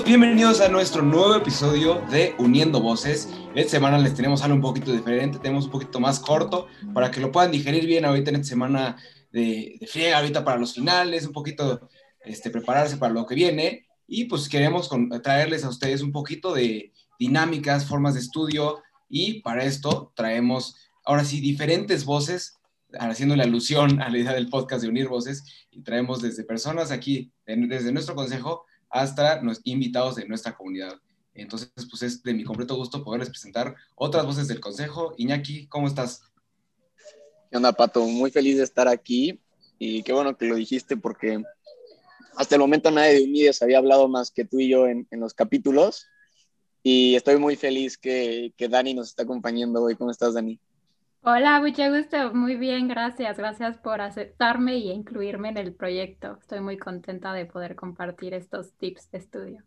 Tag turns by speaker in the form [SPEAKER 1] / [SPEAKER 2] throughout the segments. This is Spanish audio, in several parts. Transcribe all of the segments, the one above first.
[SPEAKER 1] Hola a todos, bienvenidos a nuestro nuevo episodio de Uniendo Voces. Esta semana les tenemos algo un poquito diferente, tenemos un poquito más corto para que lo puedan digerir bien ahorita en esta semana de, de friega, ahorita para los finales, un poquito este, prepararse para lo que viene. Y pues queremos traerles a ustedes un poquito de dinámicas, formas de estudio y para esto traemos ahora sí diferentes voces haciendo la alusión a la idea del podcast de unir voces y traemos desde personas aquí, desde nuestro consejo, hasta los invitados de nuestra comunidad. Entonces, pues es de mi completo gusto poderles presentar otras voces del consejo. Iñaki, ¿cómo estás?
[SPEAKER 2] ¿Qué onda, Pato? Muy feliz de estar aquí y qué bueno que lo dijiste porque hasta el momento nadie de Unides había hablado más que tú y yo en, en los capítulos y estoy muy feliz que, que Dani nos está acompañando hoy. ¿Cómo estás, Dani?
[SPEAKER 3] Hola, mucho gusto. Muy bien, gracias. Gracias por aceptarme y incluirme en el proyecto. Estoy muy contenta de poder compartir estos tips de estudio.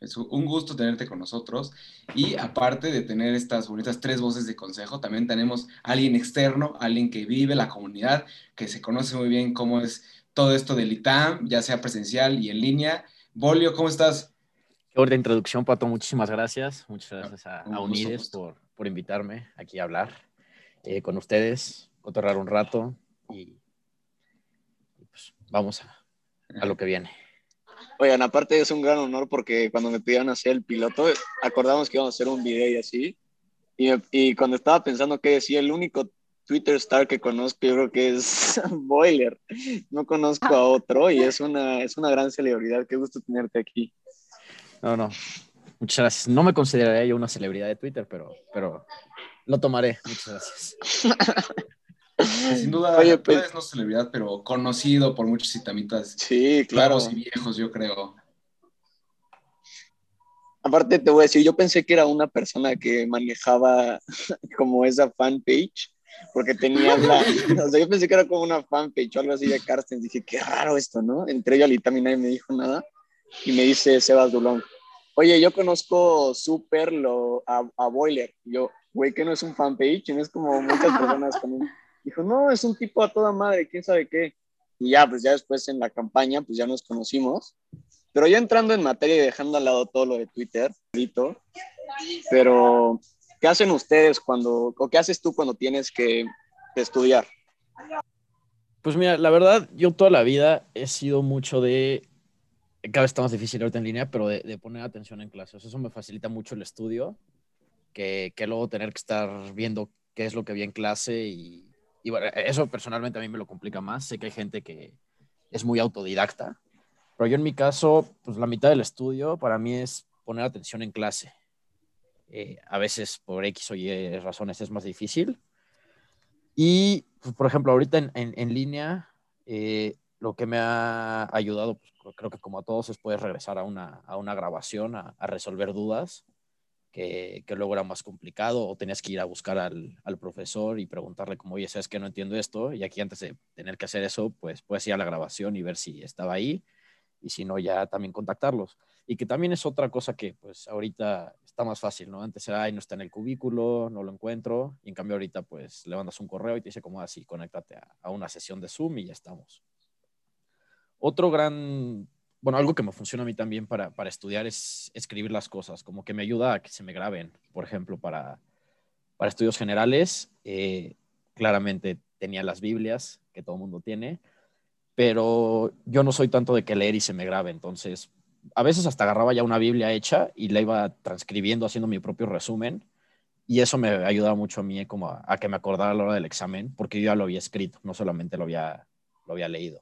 [SPEAKER 1] Es un gusto tenerte con nosotros y aparte de tener estas bonitas tres voces de consejo, también tenemos a alguien externo, alguien que vive la comunidad, que se conoce muy bien cómo es todo esto del ITAM, ya sea presencial y en línea. Bolio, ¿cómo estás?
[SPEAKER 4] Qué introducción, Pato. Muchísimas gracias. Muchas gracias a, a Unides por, por invitarme aquí a hablar eh, con ustedes, cotorrar un rato y, pues vamos a, a, lo que viene.
[SPEAKER 2] Oigan, aparte es un gran honor porque cuando me pidieron hacer el piloto, acordamos que íbamos a hacer un video y así. Y, y cuando estaba pensando que decía, el único Twitter star que conozco, yo creo que es Boiler. No conozco a otro y es una, es una gran celebridad. Qué gusto tenerte aquí.
[SPEAKER 4] No, no, Muchas gracias. No me consideraría yo una celebridad de Twitter, pero, pero lo tomaré. Muchas
[SPEAKER 1] gracias. Sin duda, Oye, pues, no celebridad, pero conocido por muchos citamitas.
[SPEAKER 2] Sí, claro.
[SPEAKER 1] y viejos, yo creo.
[SPEAKER 2] Aparte, te voy a decir, yo pensé que era una persona que manejaba como esa fanpage, porque tenía la. o sea, yo pensé que era como una fanpage o algo así de Carsten. Dije, qué raro esto, ¿no? Entré yo al y nadie me dijo nada. Y me dice Sebas Dulón, Oye, yo conozco súper lo, a, Boiler. Yo, güey, que no es un fanpage, no es como muchas personas con Dijo, no, es un tipo a toda madre, quién sabe qué. Y ya, pues ya después en la campaña, pues ya nos conocimos. Pero ya entrando en materia y dejando al lado todo lo de Twitter, pero ¿qué hacen ustedes cuando, o qué haces tú cuando tienes que estudiar?
[SPEAKER 4] Pues mira, la verdad, yo toda la vida he sido mucho de cada vez está más difícil ahorita en línea, pero de, poner atención en clases. Eso me facilita mucho el estudio, que, que, luego tener que estar viendo qué es lo que vi en clase y, y, bueno, eso personalmente a mí me lo complica más. Sé que hay gente que es muy autodidacta, pero yo en mi caso, pues la mitad del estudio para mí es poner atención en clase. Eh, a veces por X o Y razones es más difícil. Y, pues, por ejemplo, ahorita en, en, en línea, eh, lo que me ha ayudado, pues, creo que como a todos, es poder regresar a una, a una grabación, a, a resolver dudas que, que, luego era más complicado o tenías que ir a buscar al, al, profesor y preguntarle como, oye, ¿sabes que no entiendo esto? Y aquí antes de tener que hacer eso, pues puedes ir a la grabación y ver si estaba ahí y si no, ya también contactarlos. Y que también es otra cosa que pues ahorita está más fácil, ¿no? Antes era, ay, no está en el cubículo, no lo encuentro, y en cambio ahorita pues le mandas un correo y te dice como así, conéctate a, a una sesión de Zoom y ya estamos. Otro gran, bueno, algo que me funciona a mí también para, para estudiar es escribir las cosas, como que me ayuda a que se me graben, por ejemplo, para, para estudios generales, eh, claramente tenía las Biblias, que todo el mundo tiene, pero yo no soy tanto de que leer y se me grabe, entonces a veces hasta agarraba ya una Biblia hecha y la iba transcribiendo, haciendo mi propio resumen, y eso me ayudaba mucho a mí como a, que me acordara a la hora del examen, porque yo ya lo había escrito, no solamente lo había, lo había leído.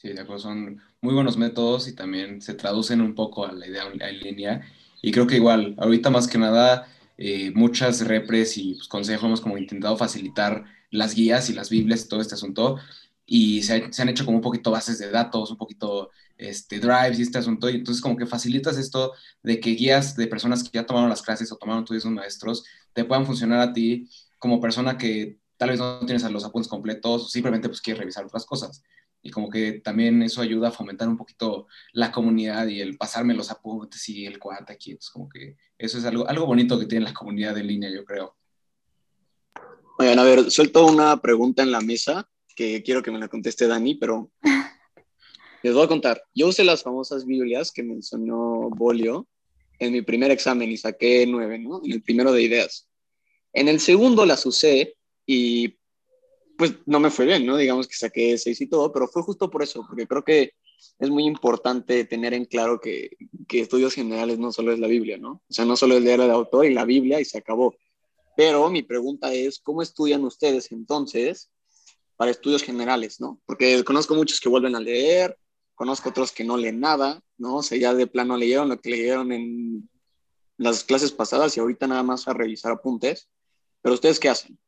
[SPEAKER 1] Sí, de acuerdo, son muy buenos métodos y también se traducen un poco a la idea en línea. Y creo que igual, ahorita más que nada, eh, muchas repres y pues, consejos hemos como intentado facilitar las guías y las Biblias y todo este asunto. Y se, se, han hecho como un poquito bases de datos, un poquito este, drives y este asunto. Y entonces como que facilitas esto de que guías de personas que ya tomaron las clases o tomaron tus maestros te puedan funcionar a ti como persona que tal vez no tienes los apuntes completos o simplemente pues quieres revisar otras cosas y como que también eso ayuda a fomentar un poquito la comunidad y el pasarme los apuntes y el cuate aquí. Es como que eso es algo, algo bonito que tiene la comunidad en línea, yo creo.
[SPEAKER 2] Oigan, a ver, suelto una pregunta en la mesa que quiero que me la conteste Dani, pero Les voy a contar. Yo usé las famosas Biblias que mencionó Bolio en mi primer examen y saqué nueve, ¿no? En el primero de ideas. En el segundo las usé y pues no me fue bien, ¿no? Digamos que saqué seis y todo, pero fue justo por eso, porque creo que es muy importante tener en claro que, que estudios generales no solo es la Biblia, ¿no? O sea, no solo es leer al autor y la Biblia y se acabó. Pero mi pregunta es, ¿cómo estudian ustedes entonces para estudios generales, ¿no? Porque conozco muchos que vuelven a leer, conozco otros que no leen nada, ¿no? O sea, ya de plano leyeron lo que leyeron en las clases pasadas y ahorita nada más a revisar apuntes. Pero ustedes qué hacen?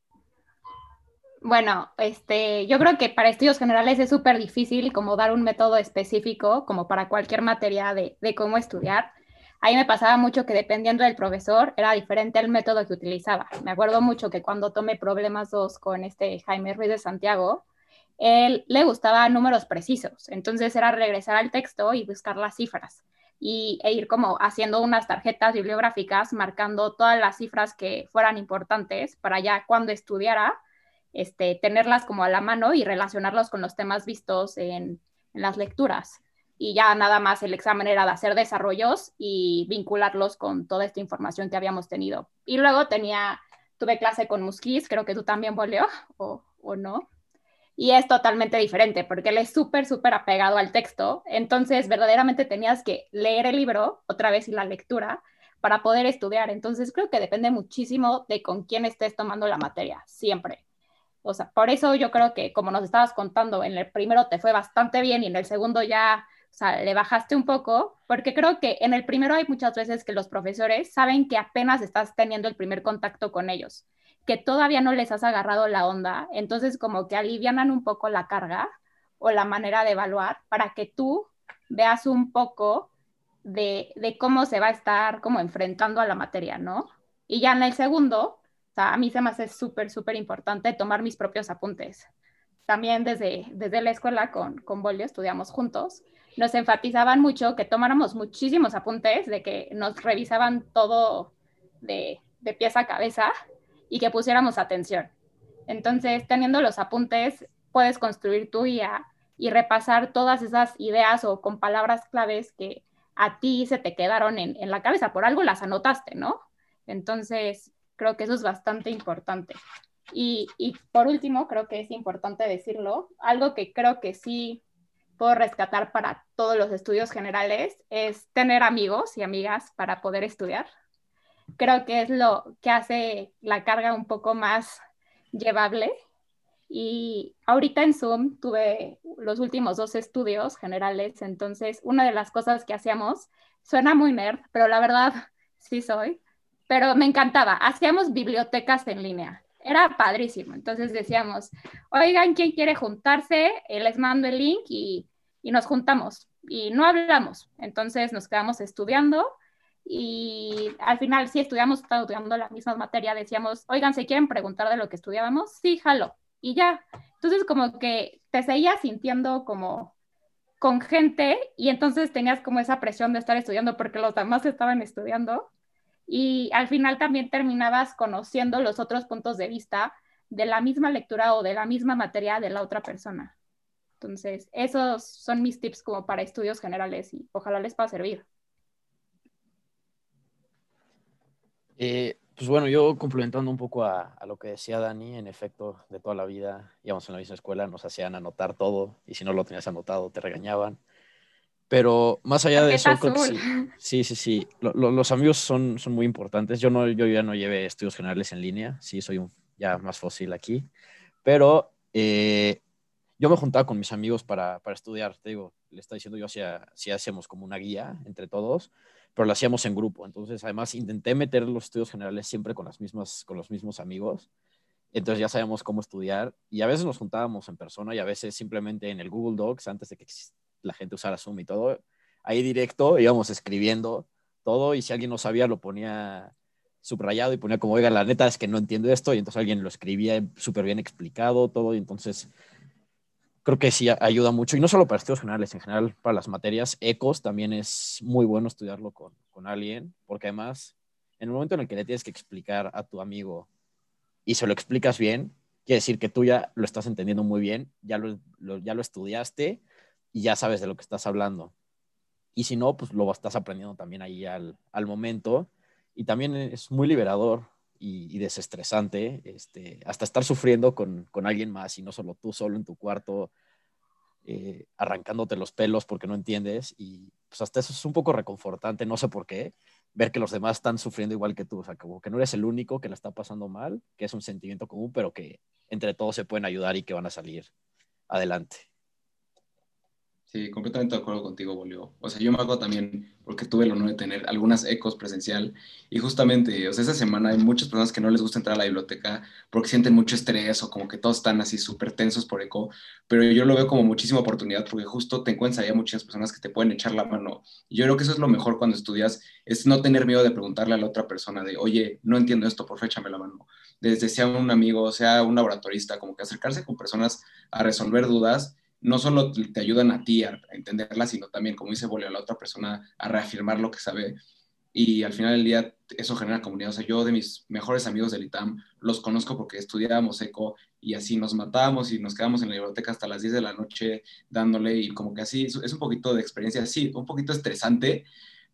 [SPEAKER 3] Bueno, este, yo creo que para estudios generales es súper difícil como dar un método específico como para cualquier materia de, de cómo estudiar. Ahí me pasaba mucho que dependiendo del profesor era diferente el método que utilizaba. Me acuerdo mucho que cuando tomé problemas 2 con este Jaime Ruiz de Santiago, él le gustaba números precisos, entonces era regresar al texto y buscar las cifras y, e ir como haciendo unas tarjetas bibliográficas marcando todas las cifras que fueran importantes para ya cuando estudiara, este, tenerlas como a la mano y relacionarlos con los temas vistos en, en las lecturas. Y ya nada más el examen era de hacer desarrollos y vincularlos con toda esta información que habíamos tenido. Y luego tenía, tuve clase con Musquiz, creo que tú también, volvió o, o no y es totalmente diferente porque él es súper, súper apegado al texto. Entonces, verdaderamente tenías que leer el libro otra vez y la lectura para poder estudiar. Entonces, creo que depende muchísimo de con quién estés tomando la materia, siempre. O sea, por eso yo creo que como nos estabas contando, en el primero te fue bastante bien y en el segundo ya, o sea, le bajaste un poco, porque creo que en el primero hay muchas veces que los profesores saben que apenas estás teniendo el primer contacto con ellos que todavía no les has agarrado la onda, entonces como que alivianan un poco la carga o la manera de evaluar para que tú veas un poco de, cómo se va a estar como enfrentando a la materia, ¿no? Y ya en el segundo, o sea, a mí se me hace súper, súper importante tomar mis propios apuntes. También desde, desde la escuela con, con Bolio estudiamos juntos, nos enfatizaban mucho que tomáramos muchísimos apuntes, de que nos revisaban todo de, de pieza a cabeza y que pusiéramos atención. Entonces, teniendo los apuntes, puedes construir tu guía y repasar todas esas ideas o con palabras claves que a ti se te quedaron en, la cabeza. Por algo las anotaste, ¿no? Entonces, creo que eso es bastante importante. Y, y, por último, creo que es importante decirlo, algo que creo que sí puedo rescatar para todos los estudios generales es tener amigos y amigas para poder estudiar creo que es lo que hace la carga un poco más llevable. Y ahorita en Zoom tuve los últimos dos estudios generales, entonces una de las cosas que hacíamos, suena muy nerd, pero la verdad sí soy, pero me encantaba, hacíamos bibliotecas en línea, era padrísimo, entonces decíamos, oigan, ¿quién quiere juntarse? Eh, les mando el link y, y nos juntamos y no hablamos, entonces nos quedamos estudiando y al final, si estudiamos, estudiando la misma materia, decíamos, oigan, ¿se quieren preguntar de lo que estudiábamos? Sí, jalo. Y ya. Entonces, como que te seguías sintiendo como con gente y entonces tenías como esa presión de estar estudiando porque los demás estaban estudiando y al final también terminabas conociendo los otros puntos de vista de la misma lectura o de la misma materia de la otra persona. Entonces, esos son mis tips como para estudios generales y ojalá les pueda servir.
[SPEAKER 4] Eh, pues bueno, yo complementando un poco a, lo que decía Dani, en efecto, de toda la vida íbamos en la misma escuela, nos hacían anotar todo y si no lo tenías anotado te regañaban. Pero más allá de eso, sí, sí, sí, los amigos son, son muy importantes. Yo, no, yo ya no llevé estudios generales en línea, sí, soy un, ya más fósil aquí, pero eh, yo me juntaba con mis amigos para, para estudiar, te digo, le está diciendo yo, hacía, si hacemos como una guía entre todos pero lo hacíamos en grupo. Entonces, además, intenté meter los estudios generales siempre con, las mismas, con los mismos amigos. Entonces ya sabíamos cómo estudiar. Y a veces nos juntábamos en persona y a veces simplemente en el Google Docs antes de que la gente usara Zoom y todo. Ahí directo íbamos escribiendo todo y si alguien no sabía lo ponía subrayado y ponía como, oiga, la neta es que no entiendo esto y entonces alguien lo escribía súper bien explicado todo y entonces creo que sí ayuda mucho, y no solo para estudios generales, en general para las materias, ecos también es muy bueno estudiarlo con, con alguien, porque además, en el momento en el que le tienes que explicar a tu amigo y se lo explicas bien, quiere decir que tú ya lo estás entendiendo muy bien, ya lo, ya lo estudiaste y ya sabes de lo que estás hablando. Y si no, pues lo estás aprendiendo también ahí al, momento. Y también es muy liberador y, desestresante, este, hasta estar sufriendo con, con, alguien más y no solo tú solo en tu cuarto, eh, arrancándote los pelos porque no entiendes. Y pues hasta eso es un poco reconfortante, no sé por qué, ver que los demás están sufriendo igual que tú, o sea, que no eres el único que la está pasando mal, que es un sentimiento común, pero que entre todos se pueden ayudar y que van a salir adelante.
[SPEAKER 1] Sí, completamente de acuerdo contigo, Bolio. O sea, yo me hago también, porque tuve el honor de tener algunas ecos presencial, y justamente, o sea, esa semana hay muchas personas que no les gusta entrar a la biblioteca porque sienten mucho estrés o como que todos están así súper tensos por eco, pero yo lo veo como muchísima oportunidad porque justo te encuentras ahí a muchas personas que te pueden echar la mano. Yo creo que eso es lo mejor cuando estudias, es no tener miedo de preguntarle a la otra persona de, oye, no entiendo esto, por échame la mano. Desde sea un amigo, sea un laboratorista, como que acercarse con personas a resolver dudas no solo te ayudan a ti a entenderla, sino también, como dice Bolio, a la otra persona a reafirmar lo que sabe. Y al final del día eso genera comunidad. O sea, yo de mis mejores amigos del ITAM los conozco porque estudiábamos eco y así nos matábamos y nos quedamos en la biblioteca hasta las 10 de la noche dándole y como que así es un poquito de experiencia, sí, un poquito estresante,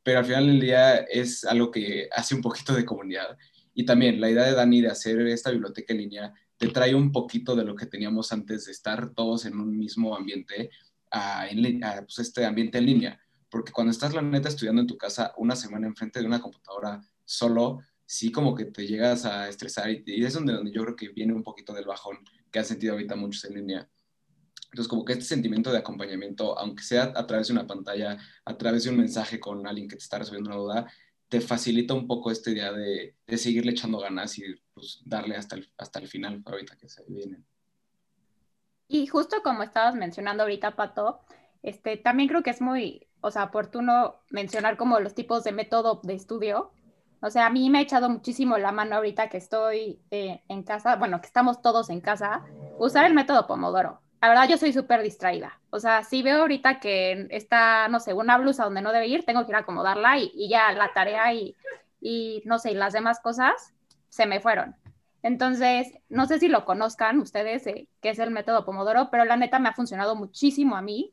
[SPEAKER 1] pero al final del día es algo que hace un poquito de comunidad. Y también la idea de Dani de hacer esta biblioteca en línea te trae un poquito de lo que teníamos antes de estar todos en un mismo ambiente, a, pues, este ambiente en línea. Porque cuando estás, la neta, estudiando en tu casa una semana enfrente de una computadora solo, sí como que te llegas a estresar y, y es donde, donde yo creo que viene un poquito del bajón que han sentido ahorita muchos en línea. Entonces, como que este sentimiento de acompañamiento, aunque sea a través de una pantalla, a través de un mensaje con alguien que te está resolviendo una duda, te facilita un poco esta idea de, de seguirle echando ganas y pues, darle hasta el, hasta el final ahorita que se viene.
[SPEAKER 3] Y justo como estabas mencionando ahorita, Pato, este, también creo que es muy, o sea, oportuno mencionar como los tipos de método de estudio. O sea, a mí me ha echado muchísimo la mano ahorita que estoy eh, en casa, bueno, que estamos todos en casa, usar el método Pomodoro la verdad yo soy súper distraída. O sea, si veo ahorita que está, no sé, una blusa donde no debe ir, tengo que ir a acomodarla y, ya la tarea y, y, no sé, las demás cosas se me fueron. Entonces, no sé si lo conozcan ustedes, eh, qué es el método Pomodoro, pero la neta me ha funcionado muchísimo a mí.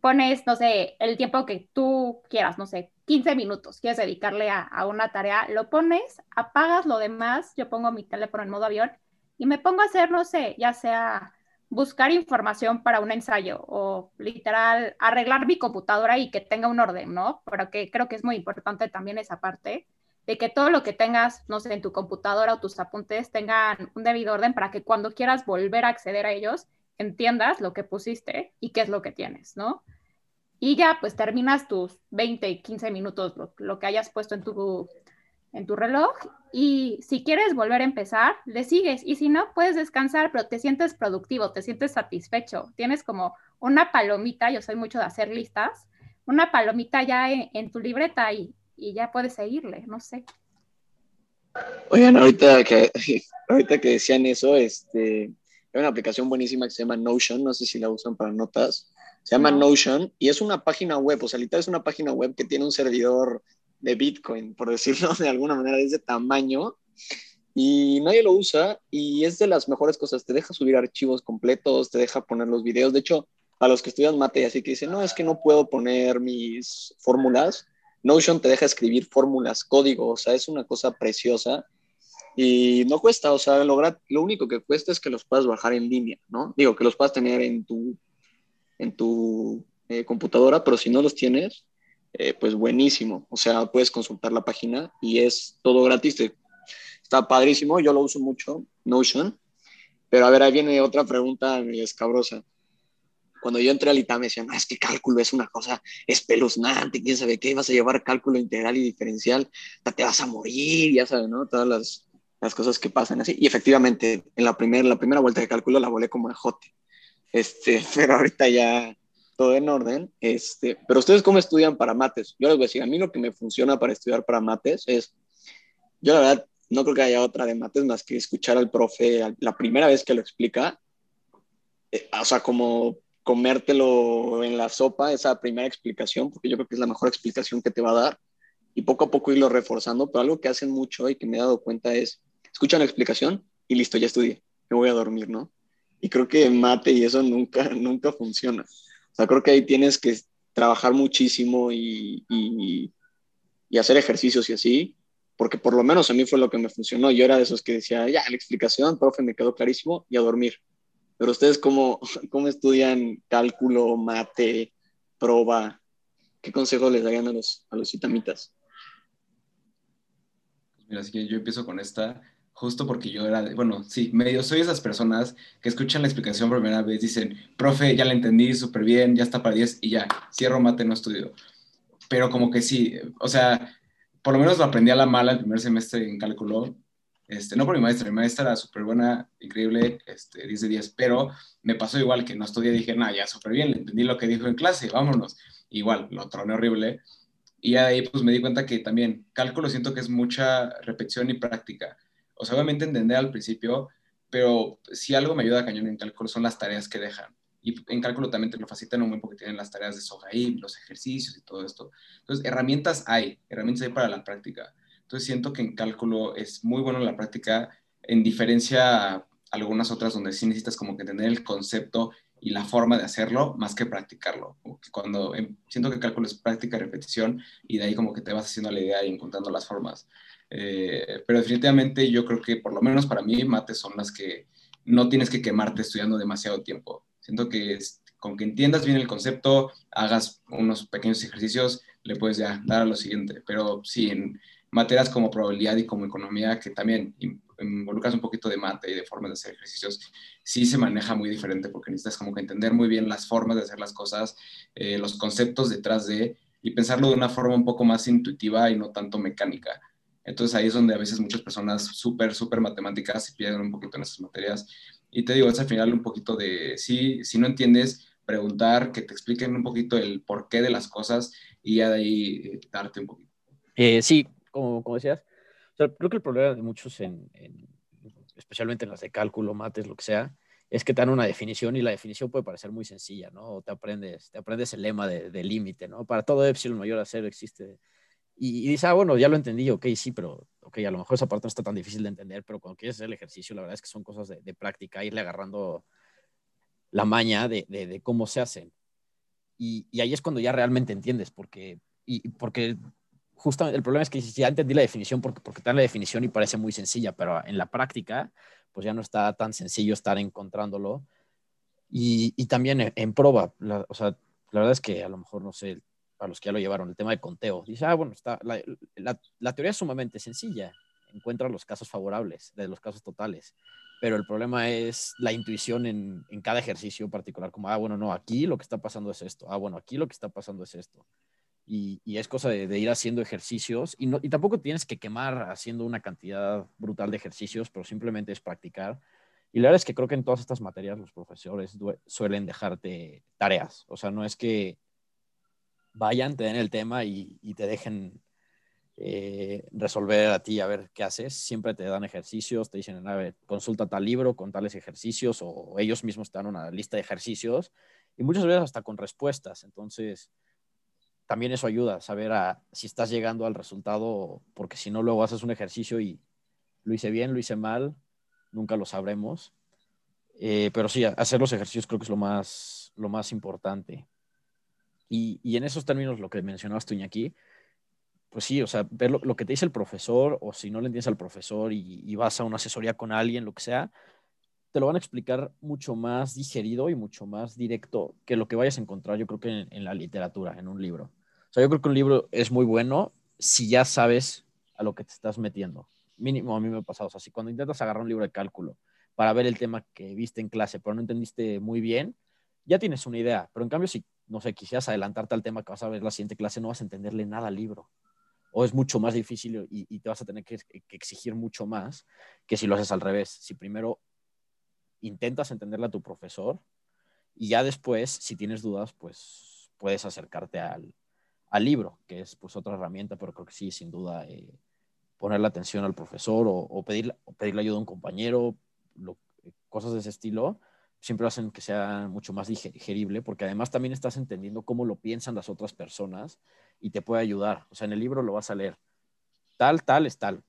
[SPEAKER 3] Pones, no sé, el tiempo que tú quieras, no sé, 15 minutos, quieres dedicarle a, a una tarea, lo pones, apagas lo demás, yo pongo mi teléfono en modo avión y me pongo a hacer, no sé, ya sea buscar información para un ensayo o literal arreglar mi computadora y que tenga un orden, ¿no? Pero que creo que es muy importante también esa parte de que todo lo que tengas, no sé, en tu computadora o tus apuntes tengan un debido orden para que cuando quieras volver a acceder a ellos, entiendas lo que pusiste y qué es lo que tienes, ¿no? Y ya, pues terminas tus 20 y 15 minutos, lo que hayas puesto en tu en tu reloj y si quieres volver a empezar, le sigues. Y si no, puedes descansar, pero te sientes productivo, te sientes satisfecho, tienes como una palomita, yo soy mucho de hacer listas, una palomita ya en, tu libreta y, y, ya puedes seguirle, no sé.
[SPEAKER 2] Oigan, ahorita que, ahorita que decían eso, este, hay una aplicación buenísima que se llama Notion, no sé si la usan para notas, se llama Notion y es una página web, o sea, literal es una página web que tiene un servidor de Bitcoin, por decirlo de alguna manera, de ese tamaño. Y nadie lo usa y es de las mejores cosas. Te deja subir archivos completos, te deja poner los videos. De hecho, a los que estudian mate, así que dicen, no, es que no puedo poner mis fórmulas. Notion te deja escribir fórmulas, código, o sea, es una cosa preciosa y no cuesta, o sea, lograr, lo único que cuesta es que los puedas bajar en línea, ¿no? Digo, que los puedas tener en tu, en tu eh, computadora, pero si no los tienes, eh, pues buenísimo. O sea, puedes consultar la página y es todo gratis. Está padrísimo, yo lo uso mucho, Notion. Pero a ver, ahí viene otra pregunta escabrosa. Cuando yo entré al ITAM me decían, es que cálculo es una cosa espeluznante, quién sabe qué, vas a llevar cálculo integral y diferencial, te vas a morir, ya sabes, ¿no? Todas las, las cosas que pasan así. Y efectivamente, en la, primera la primera vuelta de cálculo la volé como jote. Este, pero ahorita ya, todo en orden. Este, pero ustedes cómo estudian para mates? Yo les voy a decir, a mí lo que me funciona para estudiar para mates es, yo la verdad no creo que haya otra de mates más que escuchar al profe la primera vez que lo explica, eh, o sea, como comértelo en la sopa, esa primera explicación, porque yo creo que es la mejor explicación que te va a dar, y poco a poco irlo reforzando, pero algo que hacen mucho y que me he dado cuenta es, escuchan la explicación y listo, ya estudié, me voy a dormir, ¿no? Y creo que mate y eso nunca, nunca funciona. Sea, creo que ahí tienes que trabajar muchísimo y, y, hacer ejercicios y así, porque por lo menos a mí fue lo que me funcionó. Yo era de esos que decía, ya, la explicación, profe, me quedó clarísimo y a dormir. Pero ustedes, ¿cómo, cómo estudian cálculo, mate, proba? ¿Qué consejo les darían a los, a los itamitas?
[SPEAKER 1] Mira, así que yo empiezo con esta, justo porque yo era, bueno, sí, medio soy esas personas que escuchan la explicación por primera vez, dicen, profe, ya la entendí súper bien, ya está para 10 y ya, cierro mate, no estudio. Pero como que sí, o sea, por lo menos lo aprendí a la mala el primer semestre en cálculo, este, no por mi maestra, mi maestra era súper buena, increíble, este, 10 de 10, pero me pasó igual que no estudié, dije, nada, ya súper bien, entendí lo que dijo en clase, vámonos. Igual, lo troné horrible. Y ahí pues me di cuenta que también cálculo siento que es mucha repetición y práctica. O sea, obviamente entender al principio, pero si algo me ayuda a cañón en cálculo son las tareas que dejan. Y en cálculo también te lo facilitan un buen porque tienen las tareas de SOGAIM, los ejercicios y todo esto. Entonces, herramientas hay, herramientas hay para la práctica. Entonces, siento que en cálculo es muy bueno la práctica, en diferencia a algunas otras donde sí necesitas como que tener el concepto y la forma de hacerlo más que practicarlo. Cuando em, siento que cálculo es práctica repetición y de ahí como que te vas haciendo la idea y encontrando las formas. Eh, pero definitivamente yo creo que por lo menos para mí mates son las que no tienes que quemarte estudiando demasiado tiempo. Siento que con que entiendas bien el concepto, hagas unos pequeños ejercicios, le puedes ya dar a lo siguiente. Pero sí, en materias como probabilidad y como economía, que también involucras un poquito de mate y de formas de hacer ejercicios, sí se maneja muy diferente porque necesitas como que entender muy bien las formas de hacer las cosas, eh, los conceptos detrás de, y pensarlo de una forma un poco más intuitiva y no tanto mecánica. Entonces ahí es donde a veces muchas personas súper, súper matemáticas se pierden un poquito en esas materias. Y te digo, es al final un poquito de, sí, si no entiendes, preguntar, que te expliquen un poquito el porqué de las cosas y ya de ahí eh, darte un poquito.
[SPEAKER 4] Eh, sí, como, como decías, creo que el problema de muchos, en, especialmente en las de cálculo, mates, lo que sea, es que te dan una definición y la definición puede parecer muy sencilla, ¿no? te aprendes, te aprendes el lema de, límite, ¿no? Para todo epsilon mayor a cero existe. Y, y dices, ah, bueno, ya lo entendí, ok, sí, pero, ok, a lo mejor esa parte no está tan difícil de entender, pero cuando quieres hacer el ejercicio, la verdad es que son cosas de, de práctica, irle agarrando la maña de, de cómo se hacen. Y, y, ahí es cuando ya realmente entiendes, porque, y, porque justamente el problema es que ya entendí la definición porque, porque está en la definición y parece muy sencilla, pero en la práctica, pues ya no está tan sencillo estar encontrándolo. Y, y también en, en prueba, o sea, la verdad es que a lo mejor, no sé, a los que ya lo llevaron, el tema de conteo, dice, ah, bueno, está, la, la, la teoría es sumamente sencilla, encuentra los casos favorables de los casos totales, pero el problema es la intuición en, en cada ejercicio particular, como, ah, bueno, no, aquí lo que está pasando es esto, ah, bueno, aquí lo que está pasando es esto y, y es cosa de, de, ir haciendo ejercicios y, no, y tampoco tienes que quemar haciendo una cantidad brutal de ejercicios, pero simplemente es practicar. Y la verdad es que creo que en todas estas materias los profesores suelen dejarte tareas, o sea, no es que vayan, te den el tema y, te dejen eh, resolver a ti a ver qué haces. Siempre te dan ejercicios, te dicen, a ver, consulta tal libro con tales ejercicios o ellos mismos te dan una lista de ejercicios y muchas veces hasta con respuestas. Entonces, también eso ayuda, saber a, si estás llegando al resultado, porque si no, luego haces un ejercicio y lo hice bien, lo hice mal, nunca lo sabremos. Eh, pero sí, hacer los ejercicios creo que es lo más, lo más importante. Y, en esos términos, lo que mencionabas tú, aquí pues sí, o sea, ver lo, que te dice el profesor, o si no le entiendes al profesor y, y vas a una asesoría con alguien, lo que sea, te lo van a explicar mucho más digerido y mucho más directo que lo que vayas a encontrar, yo creo que en, en, la literatura, en un libro. O sea, yo creo que un libro es muy bueno si ya sabes a lo que te estás metiendo. Mínimo a mí me ha pasado. O sea, si cuando intentas agarrar un libro de cálculo para ver el tema que viste en clase, pero no entendiste muy bien, ya tienes una idea. Pero en cambio, si, no sé, quisieras adelantarte al tema que vas a ver la siguiente clase, no vas a entenderle nada al libro. O es mucho más difícil y, y te vas a tener que, exigir mucho más que si lo haces al revés. Si primero intentas entenderle a tu profesor y ya después, si tienes dudas, pues puedes acercarte al, al libro, que es pues otra herramienta, pero creo que sí, sin duda, eh, ponerle atención al profesor o, o, pedir, o pedirle ayuda a un compañero, lo, cosas de ese estilo, siempre hacen que sea mucho más digerible, porque además también estás entendiendo cómo lo piensan las otras personas y te puede ayudar. O sea, en el libro lo vas a leer. Tal, tal es tal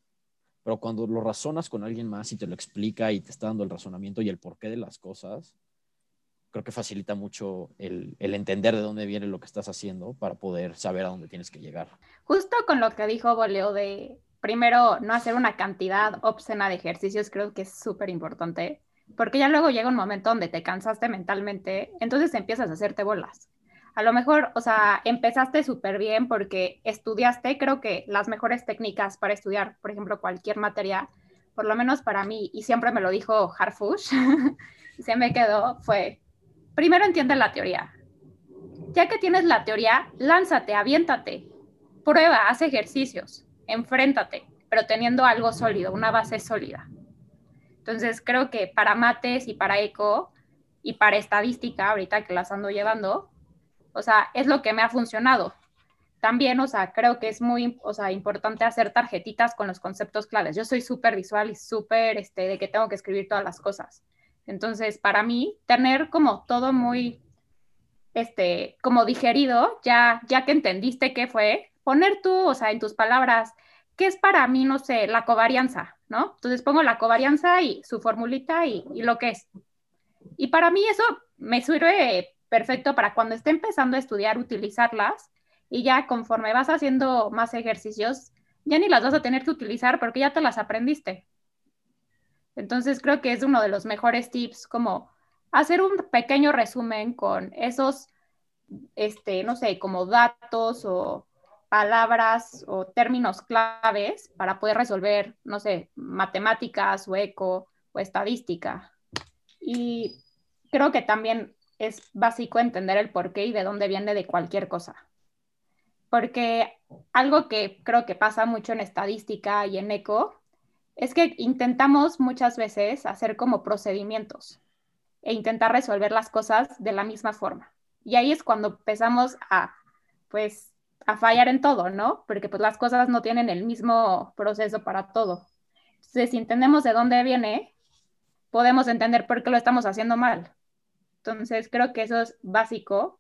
[SPEAKER 4] pero cuando lo razonas con alguien más y te lo explica y te está dando el razonamiento y el porqué de las cosas, creo que facilita mucho el, el, entender de dónde viene lo que estás haciendo para poder saber a dónde tienes que llegar.
[SPEAKER 3] Justo con lo que dijo Boleo de primero no hacer una cantidad obscena de ejercicios, creo que es súper importante, porque ya luego llega un momento donde te cansaste mentalmente, entonces empiezas a hacerte bolas. A lo mejor, o sea, empezaste súper bien porque estudiaste, creo que las mejores técnicas para estudiar, por ejemplo, cualquier materia, por lo menos para mí, y siempre me lo dijo Harfush, se me quedó, fue, primero entiende la teoría. Ya que tienes la teoría, lánzate, aviéntate, prueba, haz ejercicios, enfréntate, pero teniendo algo sólido, una base sólida. Entonces, creo que para mates y para eco y para estadística, ahorita que las ando llevando, o sea, es lo que me ha funcionado. También, o sea, creo que es muy, o sea, importante hacer tarjetitas con los conceptos claves. Yo soy súper visual y súper, este, de que tengo que escribir todas las cosas. Entonces, para mí, tener como todo muy, este, como digerido, ya, ya que entendiste qué fue, poner tú, o sea, en tus palabras, ¿qué es para mí, no sé, la covarianza, ¿no? Entonces pongo la covarianza y su formulita y, y lo que es. Y para mí eso me sirve perfecto para cuando esté empezando a estudiar, utilizarlas y ya conforme vas haciendo más ejercicios, ya ni las vas a tener que utilizar porque ya te las aprendiste. Entonces creo que es uno de los mejores tips como hacer un pequeño resumen con esos, este, no sé, como datos o palabras o términos claves para poder resolver, no sé, matemáticas o eco o estadística. Y creo que también es básico entender el porqué y de dónde viene de cualquier cosa. Porque algo que creo que pasa mucho en estadística y en eco es que intentamos muchas veces hacer como procedimientos e intentar resolver las cosas de la misma forma. Y ahí es cuando empezamos a, pues, a fallar en todo, ¿no? Porque pues las cosas no tienen el mismo proceso para todo. Entonces, si entendemos de dónde viene, podemos entender por qué lo estamos haciendo mal. Entonces, creo que eso es básico,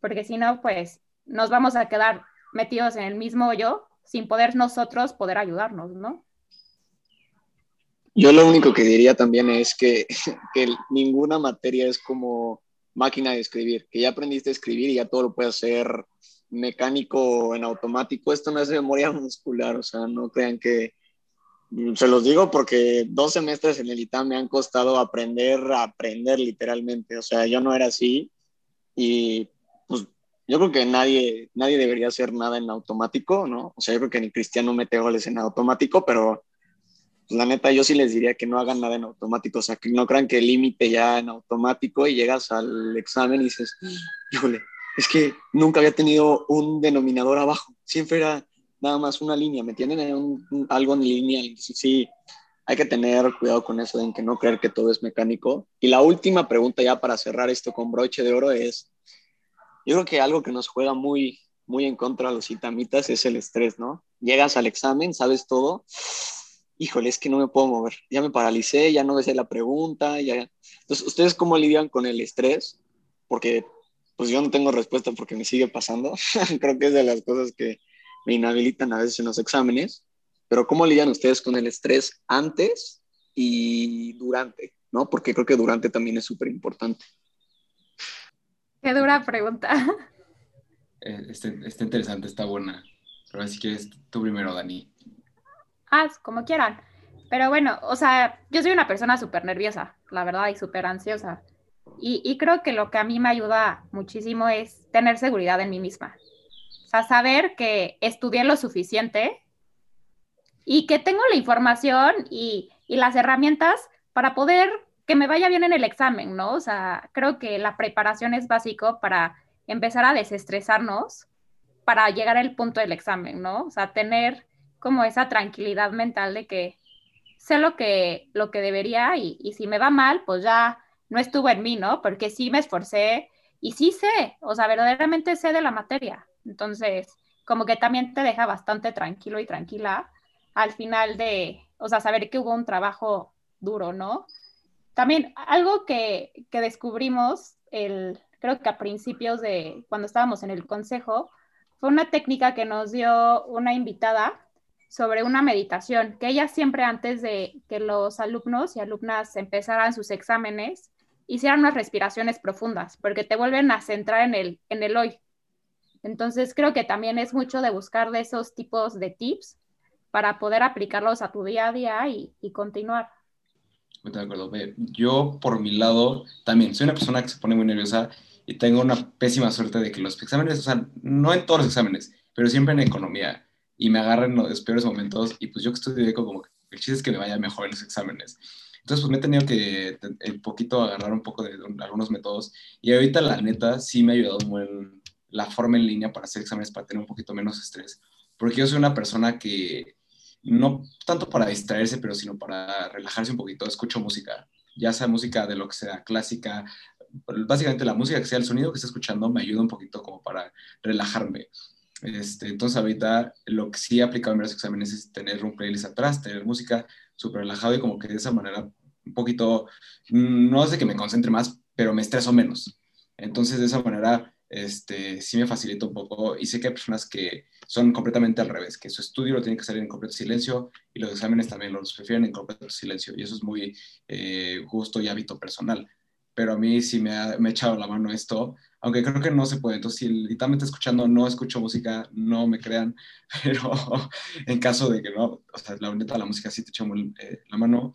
[SPEAKER 3] porque si no, pues nos vamos a quedar metidos en el mismo hoyo sin poder nosotros poder ayudarnos, ¿no?
[SPEAKER 2] Yo lo único que diría también es que, que ninguna materia es como máquina de escribir, que ya aprendiste a escribir y ya todo lo puedes hacer mecánico en automático. Esto no es memoria muscular, o sea, no crean que, se los digo porque dos semestres en el ITAM me han costado aprender a aprender literalmente. O sea, yo no era así y pues yo creo que nadie, nadie debería hacer nada en automático, ¿no? O sea, yo creo que ni Cristiano mete goles en automático, pero pues, la neta yo sí les diría que no hagan nada en automático. O sea, que no crean que el límite ya en automático y llegas al examen y dices, híjole, es que nunca había tenido un denominador abajo. Siempre era nada más una línea, ¿me entienden? Algo en línea. sí, hay que tener cuidado con eso, de que no creer que todo es mecánico. Y la última pregunta ya para cerrar esto con broche de oro es, yo creo que algo que nos juega muy, muy en contra a los itamitas es el estrés, ¿no? Llegas al examen, sabes todo, híjole, es que no me puedo mover, ya me paralicé, ya no me sé la pregunta, ya... Entonces, ¿ustedes cómo lidian con el estrés? Porque pues yo no tengo respuesta porque me sigue pasando. Creo que es de las cosas que, me inhabilitan a veces en los exámenes, pero ¿cómo lidian ustedes con el estrés antes y durante? ¿no? Porque creo que durante también es súper importante.
[SPEAKER 3] Qué dura pregunta.
[SPEAKER 1] Eh, está, está, interesante, está buena. Pero si quieres tú primero, Dani.
[SPEAKER 3] Ah, como quieran. Pero bueno, o sea, yo soy una persona súper nerviosa, la verdad, y súper ansiosa. Y, creo que lo que a mí me ayuda muchísimo es tener seguridad en mí misma sea, saber que estudié lo suficiente y que tengo la información y, y las herramientas para poder que me vaya bien en el examen, ¿no? O sea, creo que la preparación es básico para empezar a desestresarnos para llegar al punto del examen, ¿no? O sea, tener como esa tranquilidad mental de que sé lo que, lo que debería y, y si me va mal, pues ya no estuvo en mí, ¿no? Porque sí me esforcé y sí sé, o sea, verdaderamente sé de la materia. Entonces, como que también te deja bastante tranquilo y tranquila al final de, o sea, saber que hubo un trabajo duro, ¿no? También algo que, que descubrimos, el, creo que a principios de cuando estábamos en el consejo, fue una técnica que nos dio una invitada sobre una meditación, que ella siempre antes de que los alumnos y alumnas empezaran sus exámenes, hicieran unas respiraciones profundas, porque te vuelven a centrar en el, en el hoy. Entonces creo que también es mucho de buscar de esos tipos de tips para poder aplicarlos a tu día a día y, y continuar.
[SPEAKER 1] De acuerdo. Yo, por mi lado, también soy una persona que se pone muy nerviosa y tengo una pésima suerte de que los exámenes, o sea, no en todos los exámenes, pero siempre en economía, y me agarran los peores momentos, y pues yo que estudio como que el chiste es que me vaya mejor en los exámenes. Entonces, pues me he tenido que un poquito agarrar un poco de, algunos métodos, y ahorita la neta sí me ha ayudado muy la forma en línea para hacer exámenes, para tener un poquito menos estrés, porque yo soy una persona que no tanto para distraerse, pero sino para relajarse un poquito, escucho música, ya sea música de lo que sea, clásica, básicamente la música que sea, el sonido que esté escuchando me ayuda un poquito como para relajarme. Este, entonces ahorita lo que sí he aplicado en varios exámenes es tener un playlist atrás, tener música súper relajado y como que de esa manera un poquito, no sé que me concentre más, pero me estreso menos. Entonces de esa manera este, sí me facilita un poco y sé que hay personas que son completamente al revés, que su estudio lo tiene que hacer en completo silencio y los exámenes también los prefieren en completo silencio y eso es muy eh, y hábito personal. Pero a mí sí me ha, echado la mano esto, aunque creo que no se puede. Entonces, si literalmente escuchando no escucho música, no me crean, pero en caso de que no, o sea, la neta, la música sí te echa eh, la mano.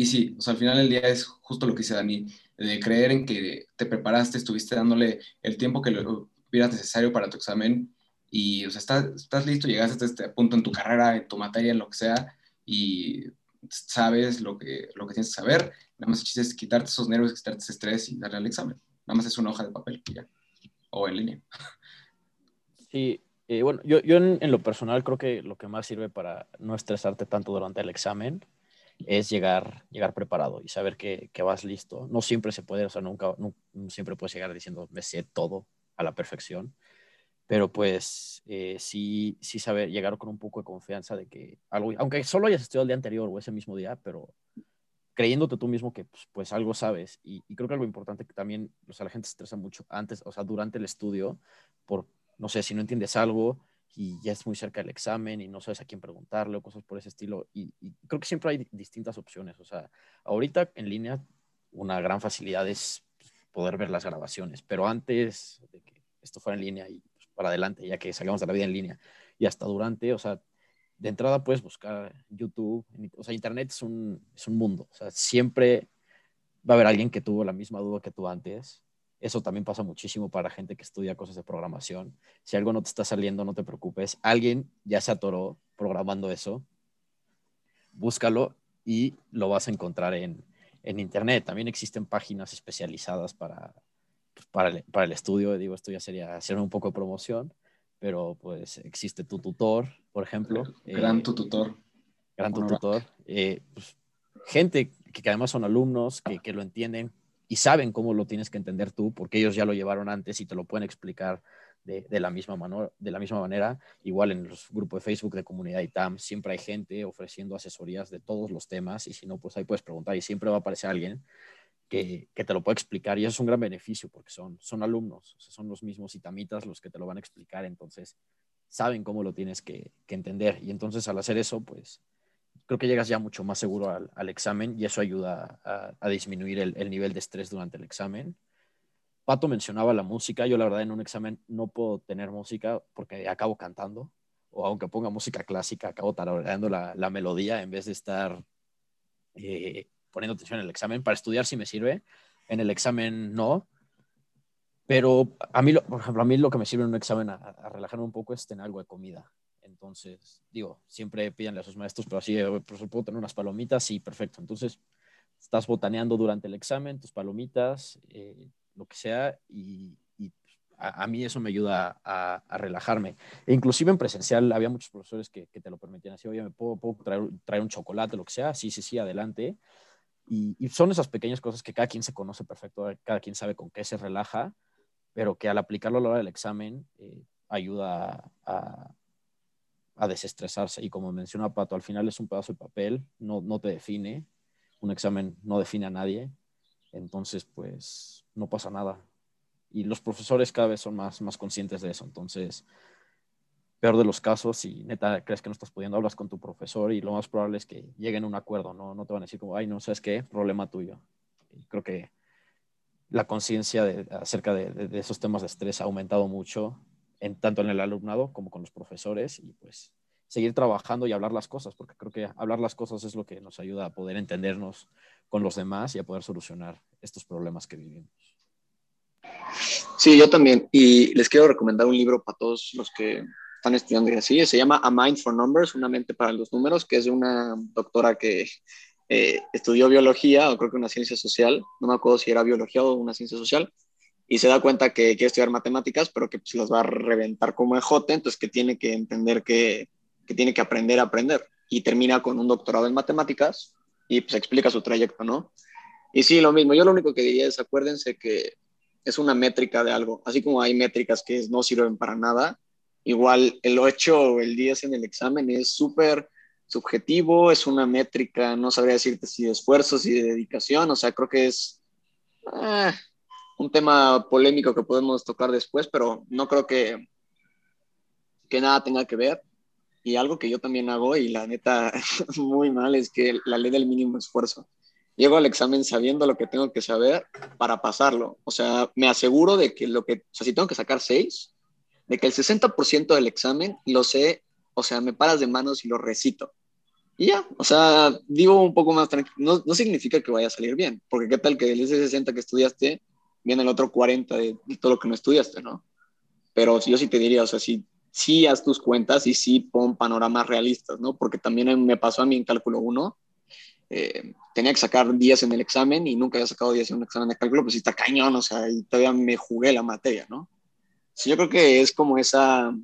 [SPEAKER 1] Y sí, al final del día es justo lo que dice Dani, de creer en que te preparaste, estuviste dándole el tiempo que lo hubieras necesario para tu examen y o sea, estás, listo, llegaste hasta este punto en tu carrera, en tu materia, en lo que sea, y sabes lo que, lo que tienes que saber. Nada más es quitarte esos nervios, quitarte ese estrés y darle al examen. Nada más es una hoja de papel. O en línea.
[SPEAKER 4] Sí, eh, bueno, yo, yo en, lo personal creo que lo que más sirve para no estresarte tanto durante el examen es llegar, llegar preparado y saber que, que vas listo. No siempre se puede, o sea, nunca, no, siempre puedes llegar diciendo, me sé todo a la perfección pero pues eh, sí, sí saber llegar con un poco de confianza de que algo, aunque solo hayas estudiado el día anterior o ese mismo día, pero creyéndote tú mismo que pues, pues algo sabes. Y, creo que algo importante que también, o sea, la gente se estresa mucho antes, o sea, durante el estudio, por, no sé, si no entiendes algo y ya es muy cerca del examen y no sabes a quién preguntarle o cosas por ese estilo. Y, y creo que siempre hay distintas opciones. O sea, ahorita en línea una gran facilidad es poder ver las grabaciones, pero antes de que esto fuera en línea y para adelante, ya que salgamos de la vida en línea. Y hasta durante, o sea, de entrada puedes buscar YouTube, o sea, Internet es un, es un mundo, o sea, siempre va a haber alguien que tuvo la misma duda que tú antes. Eso también pasa muchísimo para gente que estudia cosas de programación. Si algo no te está saliendo, no te preocupes. Alguien ya se atoró programando eso. Búscalo y lo vas a encontrar en, en Internet. También existen páginas especializadas para, para el, para el estudio, digo, esto ya sería hacer un poco de promoción, pero pues existe tu tutor, por ejemplo.
[SPEAKER 1] Gran eh, tu tutor.
[SPEAKER 4] Gran tu tutor. Eh, pues, gente que, que, además son alumnos, que, que, lo entienden y saben cómo lo tienes que entender tú, porque ellos ya lo llevaron antes y te lo pueden explicar de, de, la, misma mano, de la misma manera. Igual en los grupos de Facebook de comunidad ITAM siempre hay gente ofreciendo asesorías de todos los temas y si no, pues ahí puedes preguntar y siempre va a aparecer alguien que, te lo puede explicar y eso es un gran beneficio porque son, son alumnos, son los mismos itamitas los que te lo van a explicar, entonces saben cómo lo tienes que, entender y entonces al hacer eso, pues creo que llegas ya mucho más seguro al, examen y eso ayuda a, disminuir el, el, nivel de estrés durante el examen. Pato mencionaba la música, yo la verdad en un examen no puedo tener música porque acabo cantando o aunque ponga música clásica, acabo tarareando la, la melodía en vez de estar... Eh, poniendo atención en el examen. Para estudiar sí me sirve, en el examen no. Pero a mí, por ejemplo, a mí lo que me sirve en un examen a, relajarme un poco es tener algo de comida. Entonces, digo, siempre pídanle a sus maestros, pero así, eh, por puedo tener unas palomitas, sí, perfecto. Entonces, estás botaneando durante el examen, tus palomitas, eh, lo que sea, y, a, mí eso me ayuda a, relajarme. E inclusive en presencial había muchos profesores que, te lo permitían así, oye, ¿me puedo, puedo traer, traer, un chocolate, lo que sea? Sí, sí, sí, adelante. Y, son esas pequeñas cosas que cada quien se conoce perfecto, cada quien sabe con qué se relaja, pero que al aplicarlo a la hora del examen eh, ayuda a, a, desestresarse. Y como menciona Pato, al final es un pedazo de papel, no, no te define, un examen no define a nadie, entonces pues no pasa nada. Y los profesores cada vez son más, más conscientes de eso, entonces peor de los casos, si neta crees que no estás pudiendo, hablas con tu profesor y lo más probable es que lleguen a un acuerdo, ¿no? No te van a decir como, ay, no sabes qué, problema tuyo. creo que la conciencia acerca de, esos temas de estrés ha aumentado mucho, en, tanto en el alumnado como con los profesores, y pues seguir trabajando y hablar las cosas, porque creo que hablar las cosas es lo que nos ayuda a poder entendernos con los demás y a poder solucionar estos problemas que vivimos.
[SPEAKER 2] Sí, yo también. Y les quiero recomendar un libro para todos los que están estudiando y así. Se llama A Mind for Numbers, una mente para los números, que es de una doctora que eh, estudió biología o creo que una ciencia social, no me acuerdo si era biología o una ciencia social, y se da cuenta que quiere estudiar matemáticas, pero que pues, las va a reventar como ejote, entonces que tiene que entender que, que tiene que aprender a aprender. Y termina con un doctorado en matemáticas y pues explica su trayecto, ¿no? Y sí, lo mismo. Yo lo único que diría es acuérdense que es una métrica de algo. Así como hay métricas que no sirven para nada, igual el 8 o el 10 en el examen es súper subjetivo, es una métrica, no sabría decirte si de esfuerzos y de dedicación, o sea, creo que es eh, tema polémico que podemos tocar después, pero no creo que, que nada tenga que ver. Y algo que yo también hago, y la neta, muy mal, es que la ley del mínimo esfuerzo llego al examen sabiendo lo que tengo que saber para pasarlo. O sea, me aseguro de que lo que, o sea, si tengo que sacar seis, de que el 60% del examen lo sé, o sea, me paras de manos y lo recito. Y ya, o sea, digo un poco más tranquilo, no, no, significa que vaya a salir bien, porque qué tal que el ese 60 que estudiaste, viene el otro 40 de, todo lo que no estudiaste, ¿no? Pero yo sí te diría, o sea, sí, sí haz tus cuentas y sí pon panoramas realistas, ¿no? Porque también me pasó a mí en cálculo 1, eh, tenía que sacar 10 en el examen y nunca había sacado 10 en un examen de cálculo, pues sí está cañón, o sea, y todavía me jugué la materia, ¿no? yo creo que es como esa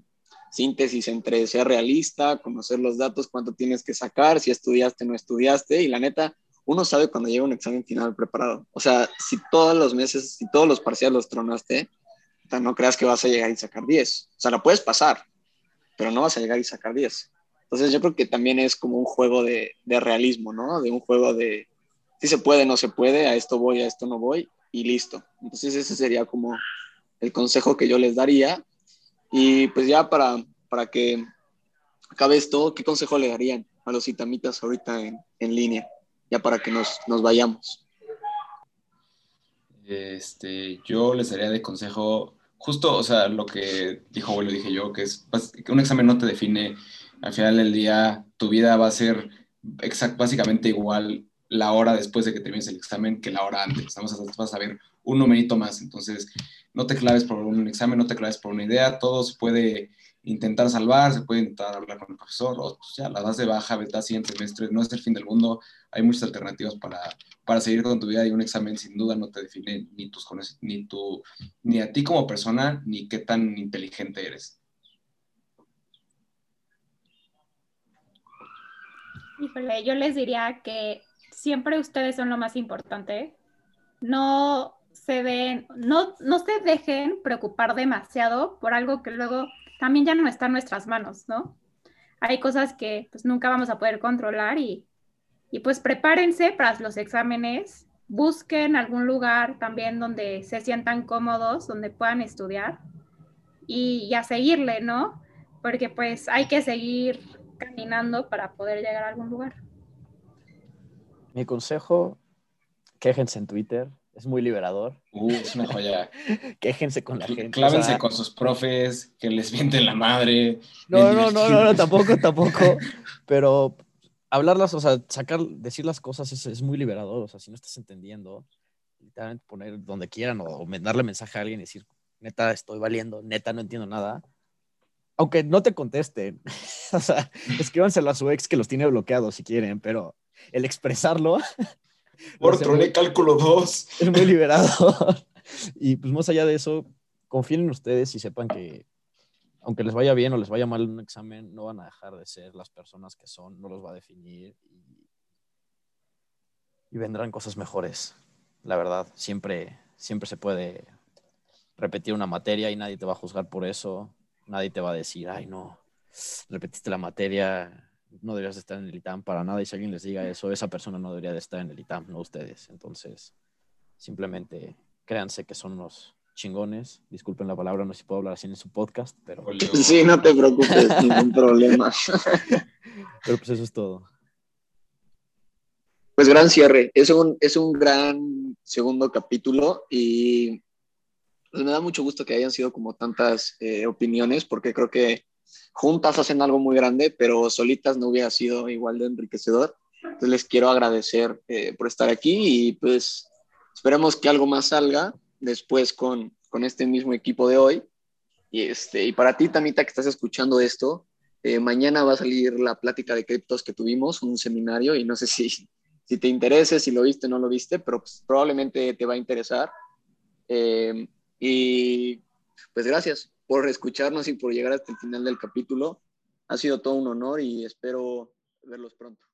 [SPEAKER 2] síntesis entre ser realista, conocer los datos, cuánto tienes que sacar, si estudiaste no estudiaste, y la neta, uno sabe cuando llega un examen final preparado. O sea, si todos los meses, si todos los parciales los tronaste, no creas que vas a llegar y sacar 10. O sea, la puedes pasar, pero no vas a llegar y sacar 10. Entonces yo creo que también es como un juego de, realismo, ¿no? De un juego de si se puede, no se puede, a esto voy, a esto no voy y listo. Entonces ese sería como el consejo que yo les daría. Y pues ya para, para que acabe esto, ¿qué consejo le darían a los itamitas ahorita en, en línea? Ya para que nos, nos vayamos.
[SPEAKER 1] Este, yo les daría de consejo justo, o sea, lo que dijo, lo dije yo, que es que un examen no te define al final del día tu vida va a ser exact, básicamente igual la hora después de que termines el examen que la hora antes. Vamos a, vas a ver un numerito más. Entonces, no te claves por un examen, no te claves por una idea. Todo se puede intentar salvar, se puede intentar hablar con el profesor, o pues, ya la das de baja, vete siguiente semestre. No es el fin del mundo. Hay muchas alternativas para, para seguir con tu vida y un examen sin duda no te define ni, tus, ni, tu, ni a ti como persona, ni qué tan inteligente eres.
[SPEAKER 3] Híjole, yo les diría que siempre ustedes son lo más importante. No se den, no, no se dejen preocupar demasiado por algo que luego también ya no está en nuestras manos, ¿no? Hay cosas que pues nunca vamos a poder controlar y, y pues prepárense para los exámenes, busquen algún lugar también donde se sientan cómodos, donde puedan estudiar y, y a seguirle, ¿no? Porque pues hay que seguir caminando para poder llegar a algún lugar.
[SPEAKER 4] Mi consejo, quéjense en Twitter, es muy liberador.
[SPEAKER 1] Uh, es una joya.
[SPEAKER 4] quéjense con la gente.
[SPEAKER 1] Clávense con sus profes, que les vienten la madre.
[SPEAKER 4] No, no, no, no, no, tampoco, tampoco. Pero hablarlas, o sea, sacar, decir las cosas es, es, muy liberador. O sea, si no estás entendiendo, literalmente poner donde quieran o, o darle mensaje a alguien y decir, neta, estoy valiendo, neta, no entiendo nada aunque no te contesten, o sea, escríbanselo a su ex que los tiene bloqueados si quieren, pero el expresarlo.
[SPEAKER 1] Por troné cálculo 2.
[SPEAKER 4] Es muy liberado. y pues más allá de eso, confíen en ustedes y sepan que aunque les vaya bien o les vaya mal en un examen, no van a dejar de ser las personas que son, no los va a definir y, y vendrán cosas mejores. La verdad, siempre, siempre se puede repetir una materia y nadie te va a juzgar por eso nadie te va a decir, ay, no, repetiste la materia, no deberías estar en el ITAM para nada. Y si alguien les diga eso, esa persona no debería de estar en el ITAM, no ustedes. Entonces, simplemente créanse que son unos chingones. Disculpen la palabra, no sé si puedo hablar así en su podcast, pero...
[SPEAKER 2] Sí, no te preocupes, ningún problema.
[SPEAKER 4] pero pues eso es todo.
[SPEAKER 2] Pues gran cierre. Es un, es un gran segundo capítulo y pues, me da mucho gusto que hayan sido como tantas eh, opiniones porque creo que juntas hacen algo muy grande, pero solitas no hubiera sido igual de enriquecedor. Entonces les quiero agradecer eh, por estar aquí y pues esperemos que algo más salga después con, con este mismo equipo de hoy. Y, este, y para ti, Tamita, que estás escuchando esto, eh, mañana va a salir la plática de criptos que tuvimos, un seminario, y no sé si, si te interesa, si lo viste o no lo viste, pero pues, probablemente te va a interesar. Eh, y pues gracias por escucharnos y por llegar hasta el final del capítulo. Ha sido todo un honor y espero verlos pronto.